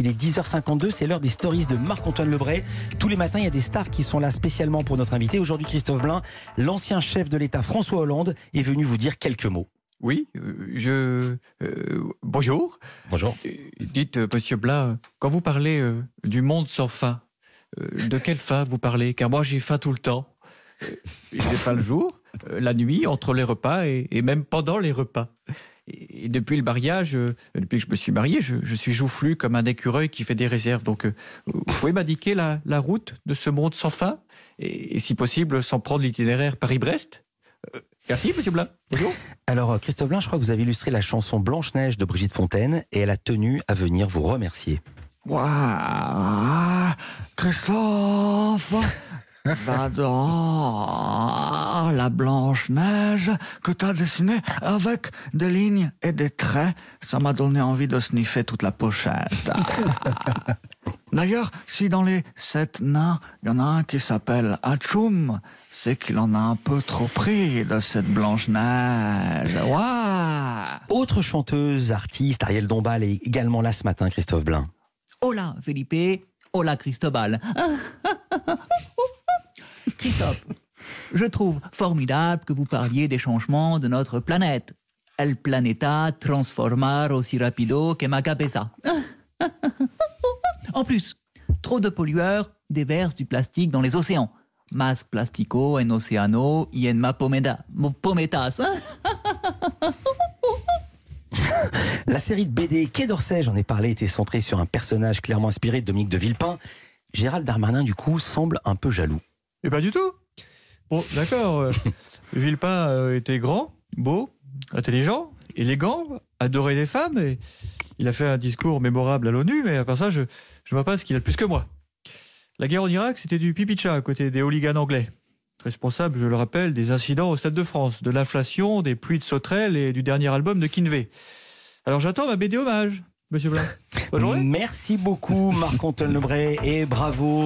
Il est 10h52, c'est l'heure des stories de Marc-Antoine Lebray. Tous les matins, il y a des stars qui sont là spécialement pour notre invité. Aujourd'hui, Christophe Blain, l'ancien chef de l'État François Hollande, est venu vous dire quelques mots. Oui, euh, je. euh, bonjour. Bonjour. Euh, Dites, monsieur Blain, quand vous parlez euh, du monde sans fin, euh, de quelle fin vous parlez? Car moi, j'ai faim tout le temps. J'ai faim le jour, euh, la nuit, entre les repas et, et même pendant les repas. Et, depuis le mariage, euh, depuis que je me suis marié, je, je suis joufflu comme un écureuil qui fait des réserves. Donc, euh, vous pouvez m'indiquer la, la route de ce monde sans fin et, et si possible, sans prendre l'itinéraire Paris-Brest? Euh, Merci, monsieur Blain. Bonjour. Alors, Christophe Blain, je crois que vous avez illustré la chanson Blanche-Neige de Brigitte Fontaine et elle a tenu à venir vous remercier. Waouh, Christophe, j'adore la blanche neige que tu as dessinée avec des lignes et des traits. Ça m'a donné envie de sniffer toute la pochette. D'ailleurs, si dans les sept nains, il y en a un qui s'appelle Hachoum, c'est qu'il en a un peu trop pris de cette blanche neige. Waouh Autre chanteuse, artiste, Ariel Dombal est également là ce matin, Christophe Blain. Hola Felipe, hola Cristobal. Je trouve formidable que vous parliez des changements de notre planète. El planeta transformar aussi rapido que ma cabeza. En plus, trop de pollueurs déversent du plastique dans les océans. Mas plastico en océano y en ma pomeda, pometas. La série de BD Quai d'Orsay, j'en ai parlé, était centrée sur un personnage clairement inspiré de Dominique de Villepin. Gérald Darmanin, du coup, semble un peu jaloux. Et pas du tout. Bon, d'accord. euh, Villepin euh, était grand, beau, intelligent, élégant, adoré des femmes, et il a fait un discours mémorable à l'ONU, mais à part ça, je ne vois pas ce qu'il a de plus que moi. La guerre en Irak, c'était du pipi de chat à côté des hooligans anglais. Responsable, je le rappelle, des incidents au Stade de France, de l'inflation, des pluies de sauterelles et du dernier album de Kinvey. Alors j'attends ma BD hommage, monsieur Blanc. Bonne journée. Merci beaucoup, Marc-Antoine Lebray, et bravo